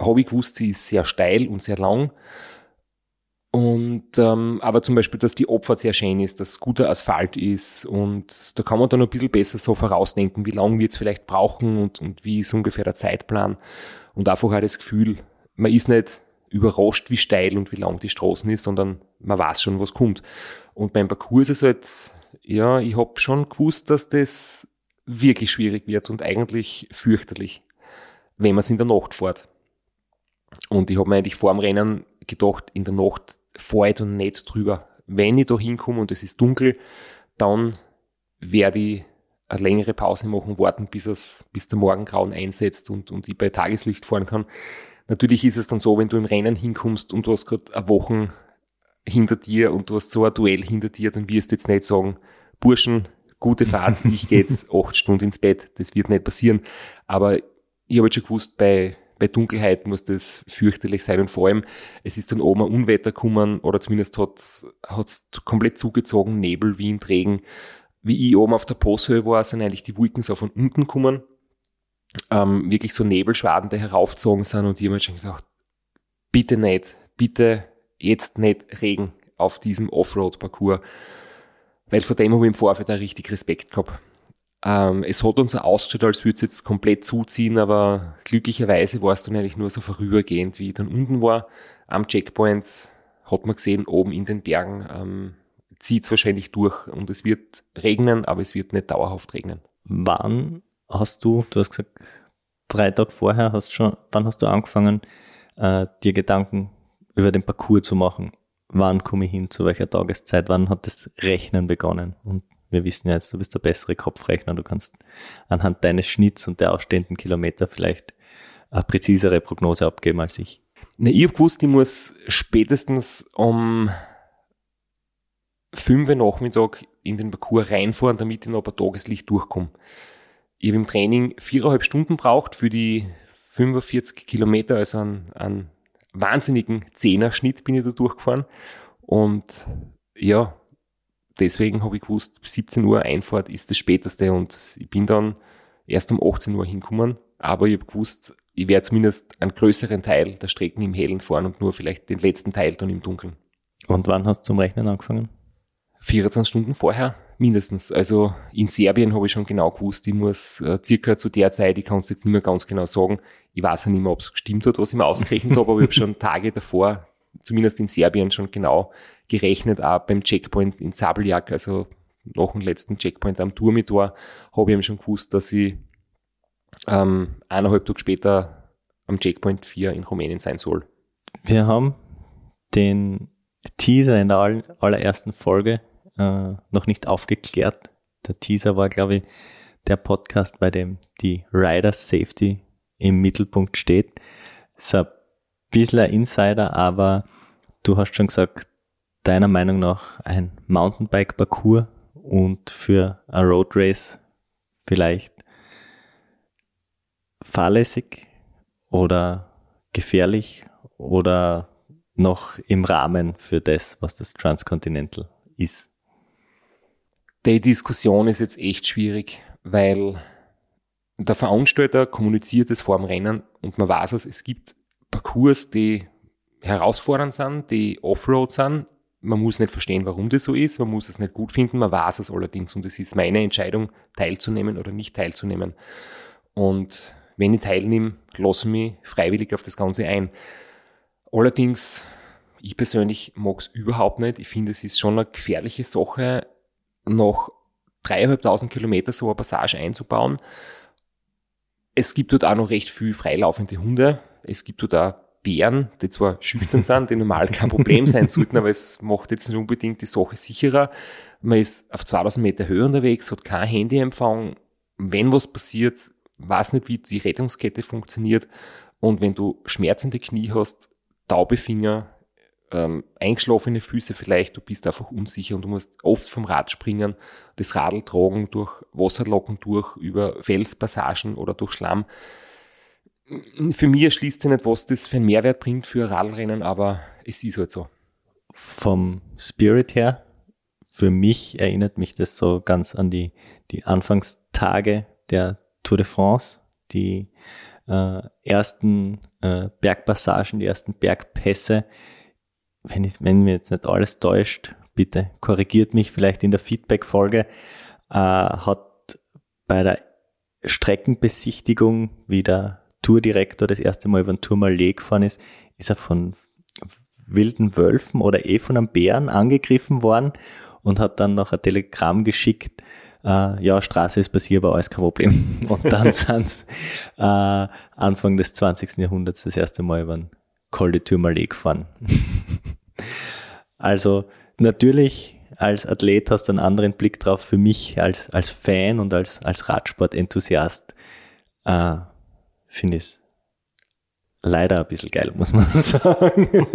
S2: habe ich gewusst, sie ist sehr steil und sehr lang. Und ähm, aber zum Beispiel, dass die Opfer sehr schön ist, dass guter Asphalt ist und da kann man dann ein bisschen besser so vorausdenken, wie lange wird es vielleicht brauchen und, und wie ist ungefähr der Zeitplan. Und einfach auch das Gefühl, man ist nicht überrascht, wie steil und wie lang die Straßen ist, sondern man weiß schon, was kommt. Und beim Parcours ist halt, ja, ich habe schon gewusst, dass das wirklich schwierig wird und eigentlich fürchterlich, wenn man es in der Nacht fährt. Und ich habe mir eigentlich vor dem Rennen gedacht, in der Nacht fahre ich da nicht drüber. Wenn ich da hinkomme und es ist dunkel, dann werde ich eine längere Pause machen, warten, bis, es, bis der Morgengrauen einsetzt und, und ich bei Tageslicht fahren kann. Natürlich ist es dann so, wenn du im Rennen hinkommst und du hast gerade eine Woche hinter dir und du hast so ein Duell hinter dir, dann wirst du jetzt nicht sagen, Burschen, gute Fahrt, ich gehe jetzt acht Stunden ins Bett. Das wird nicht passieren. Aber ich habe jetzt schon gewusst, bei, bei Dunkelheit muss das fürchterlich sein. Und vor allem, es ist dann oben ein Unwetter gekommen oder zumindest hat es komplett zugezogen, Nebel, Wind, Regen. Wie ich oben auf der Posthöhe war, sind eigentlich die Wolken so von unten gekommen ähm, wirklich so Nebelschwaden, die heraufgezogen sind und ich habe mir schon gedacht, bitte nicht, bitte jetzt nicht Regen auf diesem Offroad-Parcours, weil vor dem habe ich im Vorfeld auch richtig Respekt gehabt. Ähm, es hat uns so ausgeschaut, als würde es jetzt komplett zuziehen, aber glücklicherweise war es dann eigentlich nur so vorübergehend, wie ich dann unten war. Am Checkpoint hat man gesehen, oben in den Bergen ähm, zieht es wahrscheinlich durch und es wird regnen, aber es wird nicht dauerhaft regnen.
S3: Wann hast du, du hast gesagt, drei Tage vorher hast schon, dann hast du angefangen, äh, dir Gedanken über den Parcours zu machen. Wann komme ich hin, zu welcher Tageszeit, wann hat das Rechnen begonnen? Und wir wissen ja jetzt, du bist der bessere Kopfrechner, du kannst anhand deines Schnitts und der ausstehenden Kilometer vielleicht eine präzisere Prognose abgeben als ich.
S2: Na, ich habe gewusst, ich muss spätestens um 5 Uhr Nachmittag in den Parcours reinfahren, damit ich noch ein Tageslicht durchkomme. Ich habe im Training viereinhalb Stunden braucht für die 45 Kilometer, also einen, einen wahnsinnigen Zehner-Schnitt bin ich da durchgefahren. Und ja, deswegen habe ich gewusst, 17 Uhr Einfahrt ist das späteste und ich bin dann erst um 18 Uhr hingekommen. Aber ich habe gewusst, ich werde zumindest einen größeren Teil der Strecken im Hellen fahren und nur vielleicht den letzten Teil dann im Dunkeln.
S3: Und wann hast du zum Rechnen angefangen?
S2: 24 Stunden vorher mindestens. Also in Serbien habe ich schon genau gewusst, ich muss äh, circa zu der Zeit, ich kann es jetzt nicht mehr ganz genau sagen, ich weiß ja nicht mehr, ob es gestimmt hat, was ich mir ausgerechnet habe, aber ich habe schon Tage davor, zumindest in Serbien, schon genau gerechnet, auch beim Checkpoint in Sabeljak, also nach dem letzten Checkpoint am Turmitor, habe ich eben schon gewusst, dass ich ähm, eineinhalb Tage später am Checkpoint 4 in Rumänien sein soll.
S3: Wir haben den Teaser in der allerersten Folge äh, noch nicht aufgeklärt. Der Teaser war, glaube ich, der Podcast, bei dem die Rider Safety im Mittelpunkt steht. Ist ein bisschen ein Insider, aber du hast schon gesagt, deiner Meinung nach ein Mountainbike-Parcours und für ein Road Race vielleicht fahrlässig oder gefährlich oder noch im Rahmen für das, was das Transcontinental ist?
S2: Die Diskussion ist jetzt echt schwierig, weil der Veranstalter kommuniziert es vor dem Rennen und man weiß es, es gibt Parcours, die herausfordernd sind, die Offroad sind. Man muss nicht verstehen, warum das so ist, man muss es nicht gut finden, man weiß es allerdings und es ist meine Entscheidung, teilzunehmen oder nicht teilzunehmen. Und wenn ich teilnehme, lasse ich mich freiwillig auf das Ganze ein. Allerdings, ich persönlich mag es überhaupt nicht. Ich finde, es ist schon eine gefährliche Sache, noch dreieinhalbtausend Kilometer so eine Passage einzubauen. Es gibt dort auch noch recht viel freilaufende Hunde. Es gibt dort auch Bären, die zwar schüchtern sind, die normal kein Problem sein sollten, aber es macht jetzt nicht unbedingt die Sache sicherer. Man ist auf 2000 Meter Höhe unterwegs, hat kein Handyempfang. Wenn was passiert, weiß nicht, wie die Rettungskette funktioniert. Und wenn du schmerzende Knie hast, taube Finger, ähm, eingeschlafene Füße vielleicht, du bist einfach unsicher und du musst oft vom Rad springen, das Radl tragen, durch Wasserlocken durch, über Felspassagen oder durch Schlamm. Für mich erschließt sich nicht, was das für einen Mehrwert bringt für Radlrennen, aber es ist halt so.
S3: Vom Spirit her, für mich erinnert mich das so ganz an die, die Anfangstage der Tour de France, die äh, ersten äh, Bergpassagen, die ersten Bergpässe. Wenn, ich, wenn mir jetzt nicht alles täuscht, bitte korrigiert mich vielleicht in der Feedback-Folge, äh, hat bei der Streckenbesichtigung, wie der Tourdirektor das erste Mal über den Tourmalet gefahren ist, ist er von wilden Wölfen oder eh von einem Bären angegriffen worden und hat dann noch ein Telegramm geschickt, äh, ja, Straße ist passierbar, alles kein Problem. Und dann sind äh, Anfang des 20. Jahrhunderts das erste Mal über den Col de Tourmalet gefahren. also natürlich als Athlet hast du einen anderen Blick drauf. Für mich als, als Fan und als, als Radsport-Enthusiast äh, finde ich es leider ein bisschen geil, muss man sagen.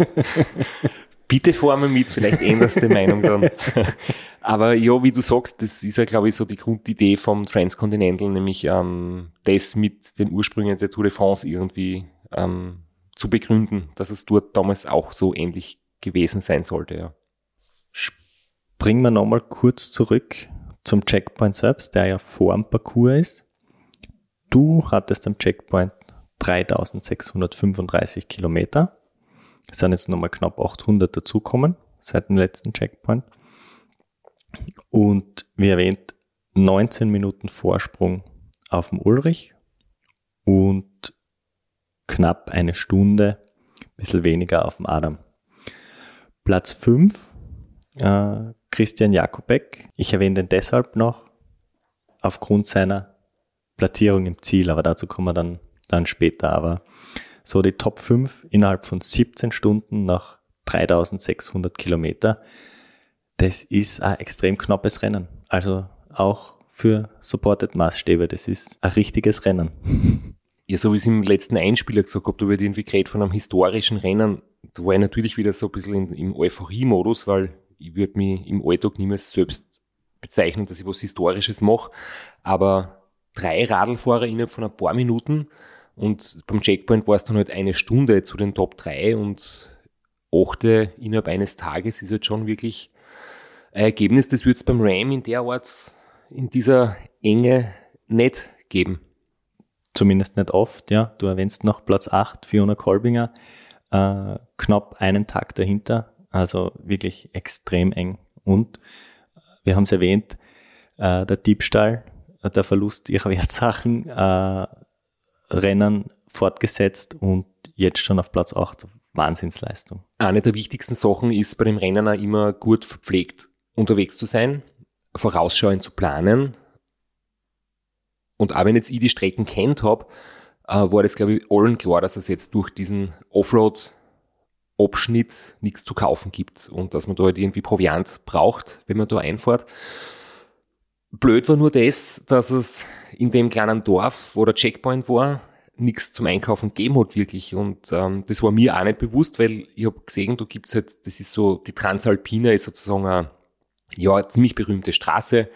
S2: Bitte formen mit, vielleicht änderst du die Meinung dann. Aber ja, wie du sagst, das ist ja, glaube ich, so die Grundidee vom Transcontinental, nämlich ähm, das mit den Ursprüngen der Tour de France irgendwie ähm, zu begründen, dass es dort damals auch so ähnlich gewesen sein sollte. Ja.
S3: Springen wir nochmal kurz zurück zum Checkpoint selbst, der ja vor dem Parcours ist. Du hattest am Checkpoint 3635 Kilometer. Es sind jetzt nochmal knapp 800 dazukommen seit dem letzten Checkpoint. Und wie erwähnt, 19 Minuten Vorsprung auf dem Ulrich und knapp eine Stunde, ein bisschen weniger auf dem Adam. Platz 5, äh, Christian Jakobek. Ich erwähne den deshalb noch aufgrund seiner Platzierung im Ziel, aber dazu kommen wir dann, dann später. Aber so die Top 5 innerhalb von 17 Stunden nach 3600 Kilometer, das ist ein extrem knappes Rennen. Also auch für Supported Maßstäbe, das ist ein richtiges Rennen.
S2: Ja, so wie es im letzten Einspieler gesagt habe, du wird irgendwie geredet von einem historischen Rennen. Da war ich natürlich wieder so ein bisschen in, im Euphorie-Modus, weil ich würde mich im Alltag niemals selbst bezeichnen, dass ich was Historisches mache. Aber drei Radlfahrer innerhalb von ein paar Minuten und beim Checkpoint war es dann halt eine Stunde zu den Top 3 und achte innerhalb eines Tages ist halt schon wirklich ein Ergebnis, das wird es beim Ram in der Art, in dieser Enge nicht geben.
S3: Zumindest nicht oft, ja. Du erwähnst noch Platz 8, Fiona Kolbinger, äh, knapp einen Tag dahinter, also wirklich extrem eng. Und wir haben es erwähnt, äh, der Diebstahl, der Verlust ihrer Wertsachen, äh, Rennen fortgesetzt und jetzt schon auf Platz 8. Wahnsinnsleistung.
S2: Eine der wichtigsten Sachen ist bei dem Rennen auch immer gut verpflegt unterwegs zu sein, vorausschauend zu planen. Und auch wenn jetzt ich die Strecken kennt habe, äh, war das, glaube ich, allen klar, dass es jetzt durch diesen Offroad-Abschnitt nichts zu kaufen gibt und dass man da halt irgendwie Proviant braucht, wenn man da einfährt. Blöd war nur das, dass es in dem kleinen Dorf, wo der Checkpoint war, nichts zum Einkaufen gegeben hat wirklich. Und ähm, das war mir auch nicht bewusst, weil ich habe gesehen, da gibt's halt, das ist so, die Transalpina ist sozusagen eine, ja, ziemlich berühmte Straße,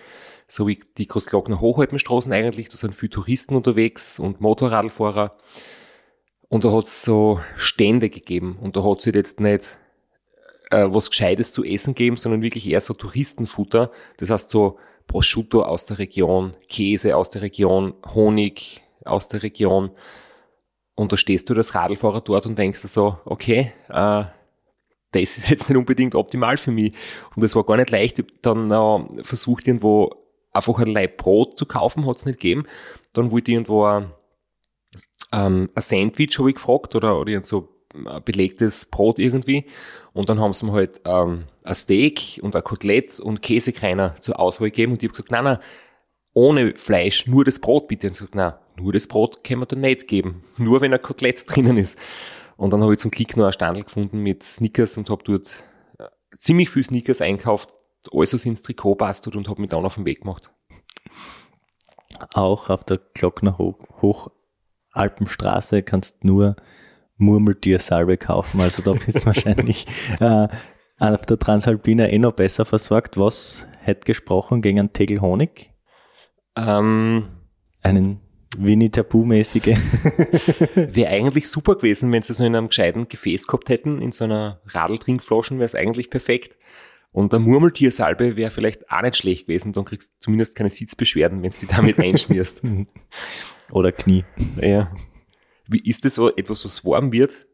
S2: so wie die Großglockner Hochhaltenstraßen eigentlich. Da sind viele Touristen unterwegs und Motorradfahrer. Und da hat's so Stände gegeben. Und da hat sich jetzt nicht äh, was Gescheites zu essen gegeben, sondern wirklich eher so Touristenfutter. Das heißt so Prosciutto aus der Region, Käse aus der Region, Honig aus der Region. Und da stehst du als Radlfahrer dort und denkst dir so, okay, äh, das ist jetzt nicht unbedingt optimal für mich. Und es war gar nicht leicht. Ich habe dann äh, versucht, irgendwo einfach ein Leib Brot zu kaufen, hat es nicht gegeben. Dann wollte ich irgendwo ein, ähm, ein Sandwich, habe ich gefragt, oder, oder so belegtes Brot irgendwie. Und dann haben sie mir halt ähm, ein Steak und ein Kotelett und Käsekreiner zur Auswahl gegeben. Und ich habe gesagt, nein, nein, ohne Fleisch, nur das Brot bitte. Und sie gesagt, nein, nur das Brot können wir dann nicht geben. Nur wenn ein Kotelett drinnen ist. Und dann habe ich zum Glück noch ein Standel gefunden mit Snickers und habe dort äh, ziemlich viel Snickers einkauft, alles ins Trikot passt und habe mich dann auf den Weg gemacht.
S3: Auch auf der Glockner Hoch Hochalpenstraße kannst nur Murmeltiersalbe kaufen. Also da bist du wahrscheinlich äh, auf der Transalpina eh noch besser versorgt. Was hätte gesprochen gegen einen Tegel Honig?
S2: Ähm,
S3: einen Winnie Tabu-mäßige.
S2: wäre eigentlich super gewesen, wenn sie so in einem gescheiten Gefäß gehabt hätten, in so einer Radltrinkflaschen wäre es eigentlich perfekt. Und eine Murmeltiersalbe wäre vielleicht auch nicht schlecht gewesen, dann kriegst du zumindest keine Sitzbeschwerden, wenn du die damit einschmierst.
S3: Oder Knie.
S2: Ja. Wie ist das so etwas, was warm wird?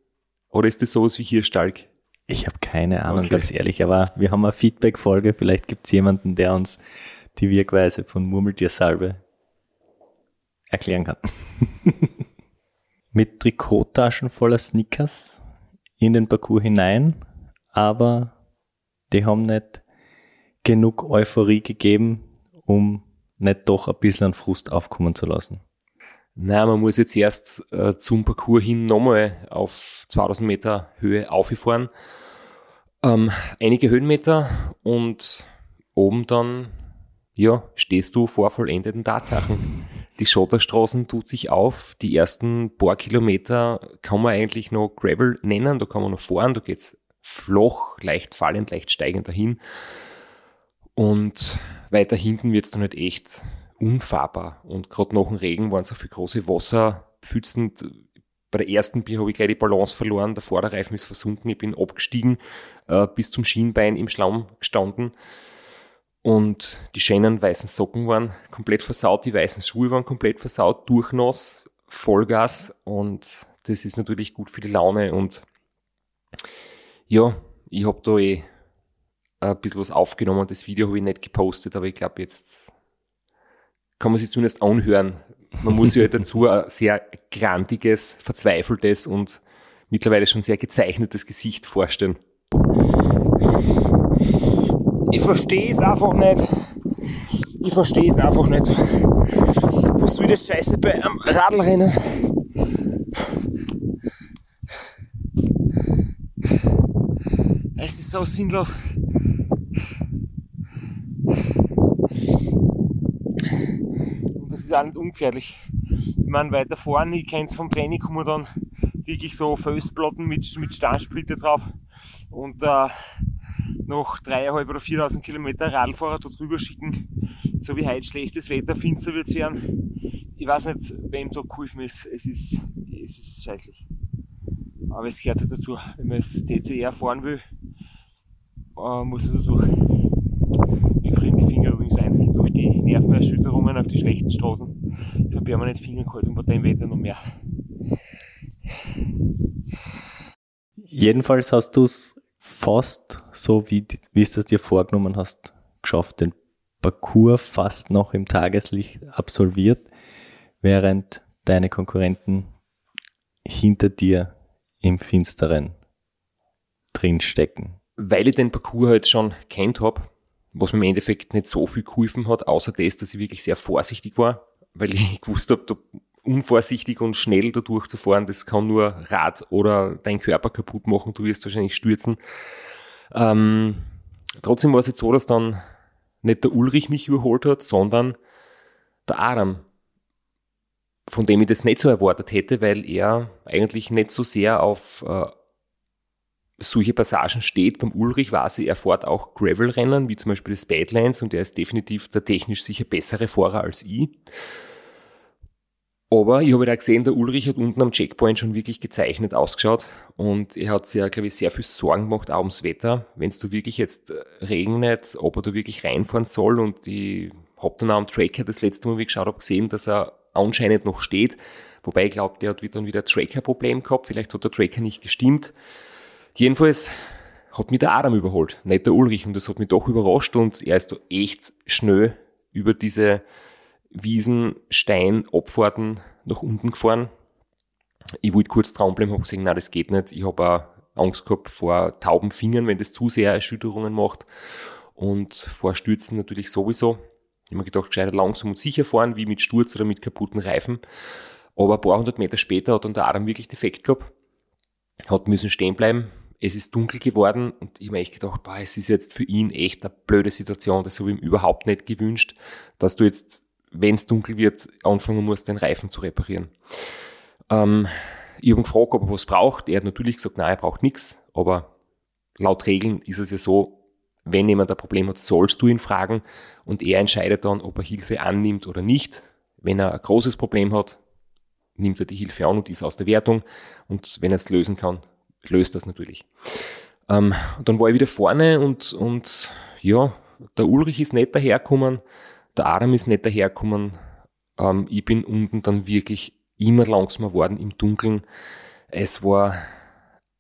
S2: Oder ist das sowas wie hier stark?
S3: Ich habe keine Ahnung, okay. ganz ehrlich, aber wir haben eine Feedback-Folge. Vielleicht gibt es jemanden, der uns die Wirkweise von Murmeltiersalbe erklären kann. Mit Trikottaschen voller Snickers in den Parcours hinein, aber die haben nicht genug Euphorie gegeben, um nicht doch ein bisschen an Frust aufkommen zu lassen.
S2: Na, man muss jetzt erst äh, zum Parcours hin nochmal auf 2000 Meter Höhe aufgefahren. Ähm, einige Höhenmeter und oben dann, ja, stehst du vor vollendeten Tatsachen. Die Schotterstraßen tut sich auf. Die ersten paar Kilometer kann man eigentlich noch Gravel nennen. Da kann man noch fahren. Da geht's flach, leicht fallend, leicht steigend dahin. Und weiter hinten wird's dann halt echt unfahrbar. Und gerade nach dem Regen waren es auch für große Wasserpfützen. Bei der ersten Bier habe ich gleich die Balance verloren, der Vorderreifen ist versunken, ich bin abgestiegen, äh, bis zum Schienbein im Schlamm gestanden. Und die schönen weißen Socken waren komplett versaut, die weißen Schuhe waren komplett versaut, durchnass, Vollgas und das ist natürlich gut für die Laune und ja, ich habe da eh ein bisschen was aufgenommen. Das Video habe ich nicht gepostet, aber ich glaube jetzt kann man sich zumindest anhören. Man muss sich halt dazu ein sehr grantiges, verzweifeltes und mittlerweile schon sehr gezeichnetes Gesicht vorstellen. Ich verstehe es einfach nicht. Ich verstehe es einfach nicht. Was soll das Scheiße bei einem Radlrennen? Es ist so sinnlos. ist auch nicht ungefährlich. Ich meine, weiter vorne, ich kenne es vom Training, kommen dann wirklich so Felsplatten mit, mit Steinsplitter drauf und äh, noch dreieinhalb oder 4.000 Kilometer Radfahrer da drüber schicken, so wie heute schlechtes Wetter, finster wird es werden. Ich weiß nicht, wem da geholfen ist. Es ist, es ist scheißlich. Aber es gehört halt dazu. Wenn man das TCR fahren will, äh, muss durch. Mir frieren die Finger übrigens ein durch die Nervenerschütterungen auf die schlechten Straßen. So permanent Finger kalt und bei dem Wetter noch mehr.
S3: Jedenfalls hast du es fast so, wie, wie es dir vorgenommen hast, geschafft, den Parcours fast noch im Tageslicht absolviert, während deine Konkurrenten hinter dir im Finsteren drinstecken.
S2: Weil ich den Parcours halt schon kennt habe, was mir im Endeffekt nicht so viel geholfen hat, außer das, dass ich wirklich sehr vorsichtig war, weil ich gewusst habe, unvorsichtig und schnell da durchzufahren, das kann nur Rad oder dein Körper kaputt machen, du wirst wahrscheinlich stürzen. Ähm, trotzdem war es jetzt so, dass dann nicht der Ulrich mich überholt hat, sondern der Adam, von dem ich das nicht so erwartet hätte, weil er eigentlich nicht so sehr auf äh, solche Passagen steht. Beim Ulrich war sie, er fährt auch Gravel-Rennen, wie zum Beispiel das Badlands, und er ist definitiv der technisch sicher bessere Fahrer als ich. Aber ich habe da gesehen, der Ulrich hat unten am Checkpoint schon wirklich gezeichnet ausgeschaut und er hat sich ja, glaube ich, sehr viel Sorgen gemacht, auch ums Wetter. Wenn es da wirklich jetzt äh, regnet, ob er da wirklich reinfahren soll und ich habe dann auch am Tracker das letzte Mal, wie ich geschaut habe, gesehen, dass er anscheinend noch steht. Wobei ich glaube, der hat dann wieder ein Tracker-Problem gehabt. Vielleicht hat der Tracker nicht gestimmt. Jedenfalls hat mich der Adam überholt, nicht der Ulrich. Und das hat mich doch überrascht und er ist da echt schnell über diese Wiesen, Stein, Abfahrten nach unten gefahren. Ich wollte kurz dran bleiben, habe gesehen, nein, das geht nicht. Ich habe auch Angst gehabt vor tauben Fingern, wenn das zu sehr Erschütterungen macht. Und vor Stürzen natürlich sowieso. Ich habe mir gedacht, gescheiter langsam und sicher fahren, wie mit Sturz oder mit kaputten Reifen. Aber ein paar hundert Meter später hat dann der Adam wirklich defekt gehabt. Hat müssen stehen bleiben. Es ist dunkel geworden und ich habe mir echt gedacht, boah, es ist jetzt für ihn echt eine blöde Situation. Das habe ich ihm überhaupt nicht gewünscht, dass du jetzt wenn es dunkel wird, anfangen muss, den Reifen zu reparieren. Ähm, ich habe ihn gefragt, ob er was braucht. Er hat natürlich gesagt, nein, er braucht nichts. Aber laut Regeln ist es ja so, wenn jemand ein Problem hat, sollst du ihn fragen und er entscheidet dann, ob er Hilfe annimmt oder nicht. Wenn er ein großes Problem hat, nimmt er die Hilfe an und ist aus der Wertung. Und wenn er es lösen kann, löst das natürlich. Ähm, und dann war ich wieder vorne und, und ja, der Ulrich ist nicht dahergekommen der Adam ist nicht dahergekommen. Ähm, ich bin unten dann wirklich immer langsamer worden im Dunkeln. Es war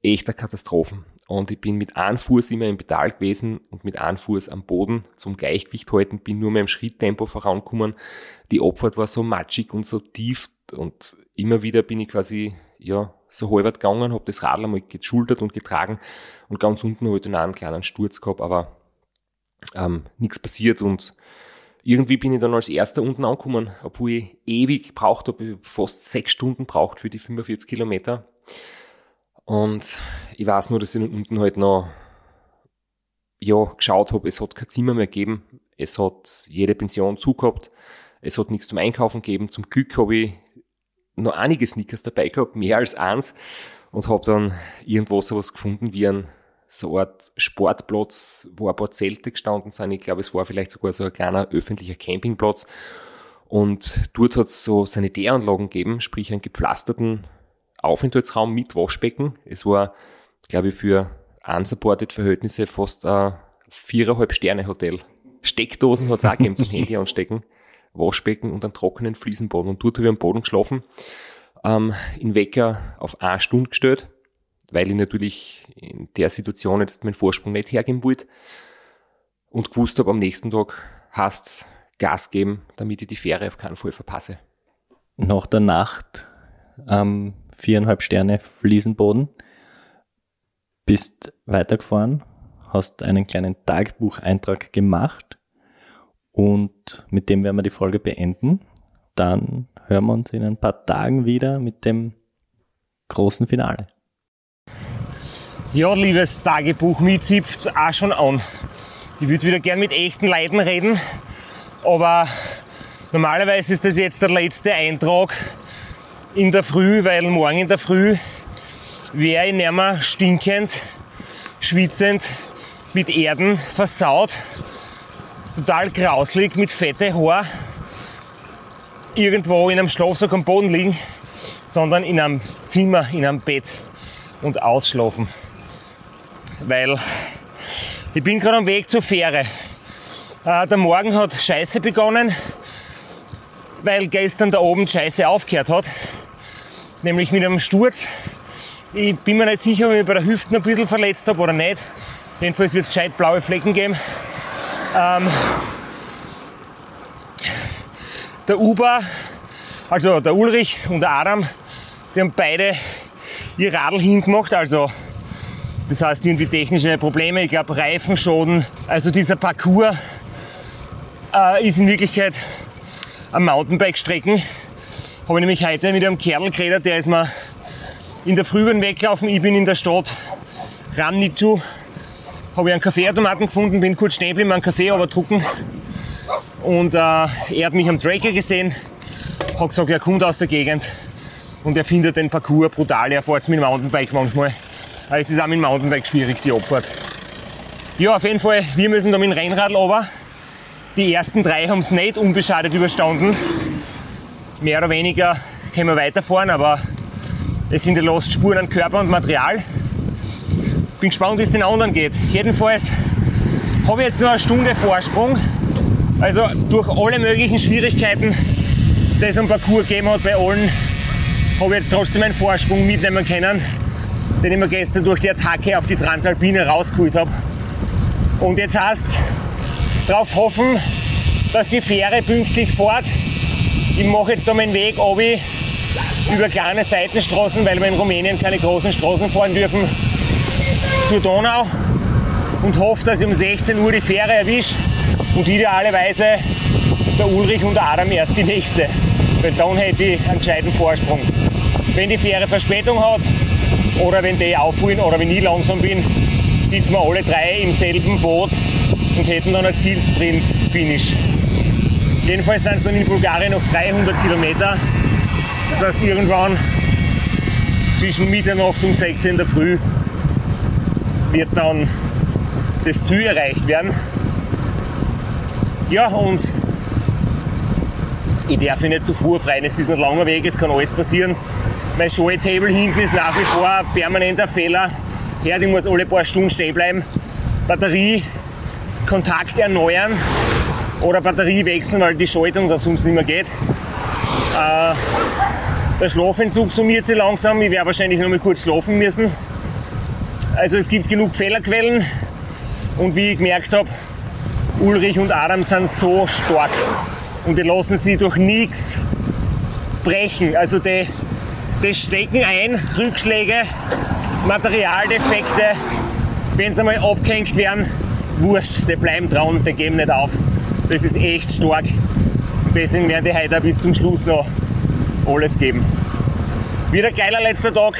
S2: echt eine Katastrophe. Und ich bin mit einem Fuß immer im Pedal gewesen und mit einem Fuß am Boden zum Gleichgewicht halten, bin nur mehr im Schritttempo vorangekommen. Die Abfahrt war so matschig und so tief und immer wieder bin ich quasi, ja, so halbert gegangen, habe das Radl einmal geschultert und getragen und ganz unten habe ich dann auch einen kleinen Sturz gehabt, aber ähm, nichts passiert und irgendwie bin ich dann als erster unten angekommen, obwohl ich ewig gebraucht habe, fast sechs Stunden braucht für die 45 Kilometer. Und ich weiß nur, dass ich unten halt noch ja, geschaut habe, es hat kein Zimmer mehr gegeben, es hat jede Pension zugehabt, es hat nichts zum Einkaufen gegeben. Zum Glück habe ich noch einige Snickers dabei gehabt, mehr als eins, und habe dann irgendwo sowas gefunden wie ein so eine Art Sportplatz, wo ein paar Zelte gestanden sind. Ich glaube, es war vielleicht sogar so ein kleiner öffentlicher Campingplatz. Und dort hat es so Sanitäranlagen gegeben, sprich einen gepflasterten Aufenthaltsraum mit Waschbecken. Es war, glaube ich, für unsupported Verhältnisse fast ein viereinhalb Sterne Hotel. Steckdosen hat es auch gegeben zum Handy anstecken. Waschbecken und einen trockenen Fliesenboden. Und dort habe ich am Boden geschlafen, ähm, in Wecker auf eine Stunde gestellt weil ich natürlich in der Situation jetzt meinen Vorsprung nicht hergeben wollte und gewusst habe, am nächsten Tag hast Gas geben, damit ich die Fähre auf keinen Fall verpasse.
S3: Nach der Nacht ähm, viereinhalb Sterne Fliesenboden bist weitergefahren, hast einen kleinen Tagebucheintrag gemacht und mit dem werden wir die Folge beenden. Dann hören wir uns in ein paar Tagen wieder mit dem großen Finale.
S1: Ja, liebes Tagebuch, mir zipft's auch schon an. Ich würde wieder gern mit echten Leuten reden, aber normalerweise ist das jetzt der letzte Eintrag in der Früh, weil morgen in der Früh wäre ich nicht mehr stinkend, schwitzend, mit Erden versaut, total grauslig, mit fette Haar, irgendwo in einem Schlafsack am Boden liegen, sondern in einem Zimmer, in einem Bett und ausschlafen weil ich bin gerade am Weg zur Fähre. Äh, der Morgen hat scheiße begonnen, weil gestern da oben scheiße aufgehört hat, nämlich mit einem Sturz. Ich bin mir nicht sicher, ob ich mich bei der Hüfte ein bisschen verletzt habe oder nicht. Jedenfalls wird es gescheit blaue Flecken geben. Ähm, der Uber, also der Ulrich und der Adam, die haben beide ihr Radl hingemacht, also das heißt irgendwie technische Probleme, ich glaube Reifenschoden. Also dieser Parcours äh, ist in Wirklichkeit ein Mountainbike-Strecken. Habe ich nämlich heute mit einem Kerl geredet, der ist mir in der Früh weggelaufen. Ich bin in der Stadt Ramnicu, habe ich einen Kaffeeautomaten gefunden, bin kurz stehen geblieben, einen Kaffee aber drucken. Und äh, er hat mich am Tracker gesehen, hat gesagt, er kommt aus der Gegend und er findet den Parcours brutal. Er fährt mit dem Mountainbike manchmal. Aber es ist auch mit dem Mountainbike schwierig, die Abfahrt. Ja, auf jeden Fall, wir müssen da mit dem Rennrad runter. Die ersten drei haben es nicht unbeschadet überstanden. Mehr oder weniger können wir weiterfahren, aber es sind ja Spuren an Körper und Material. Bin gespannt, wie es den anderen geht. Jedenfalls habe ich jetzt nur eine Stunde Vorsprung. Also durch alle möglichen Schwierigkeiten, die es am Parcours gegeben hat bei allen, habe ich jetzt trotzdem einen Vorsprung mitnehmen können, den ich mir gestern durch die Attacke auf die Transalpine rausgeholt habe. Und jetzt heißt darauf hoffen, dass die Fähre pünktlich fährt. Ich mache jetzt da meinen Weg ob ich über kleine Seitenstraßen, weil wir in Rumänien keine großen Straßen fahren dürfen, zur Donau und hoffe, dass ich um 16 Uhr die Fähre erwische und idealerweise der Ulrich und der Adam erst die nächste, weil dann hätte ich einen gescheiten Vorsprung. Wenn die Fähre Verspätung hat oder wenn die aufholen oder wenn ich langsam bin, sitzen wir alle drei im selben Boot und hätten dann ein Zielsprint-Finish. Jedenfalls sind es dann in Bulgarien noch 300 Kilometer. Das heißt, irgendwann zwischen Mitternacht und 6 in der Früh wird dann das Ziel erreicht werden. Ja, und ich darf mich nicht zu Fuhr freien. Es ist ein langer Weg, es kann alles passieren. Mein Show-Table hinten ist nach wie vor ein permanenter Fehler. Herd, ich muss alle paar Stunden stehen bleiben. Batterie, Kontakt erneuern oder Batterie wechseln, weil die Schaltung da sonst nicht mehr geht. Äh, der Schlafentzug summiert sich langsam. Ich werde wahrscheinlich noch mal kurz schlafen müssen. Also es gibt genug Fehlerquellen und wie ich gemerkt habe, Ulrich und Adam sind so stark und die lassen sie durch nichts brechen. Also die, die stecken ein, Rückschläge, Materialdefekte, wenn sie einmal abgehängt werden, wurscht, die bleiben dran, die geben nicht auf. Das ist echt stark. Deswegen werden die heute bis zum Schluss noch alles geben. Wieder geiler letzter Tag.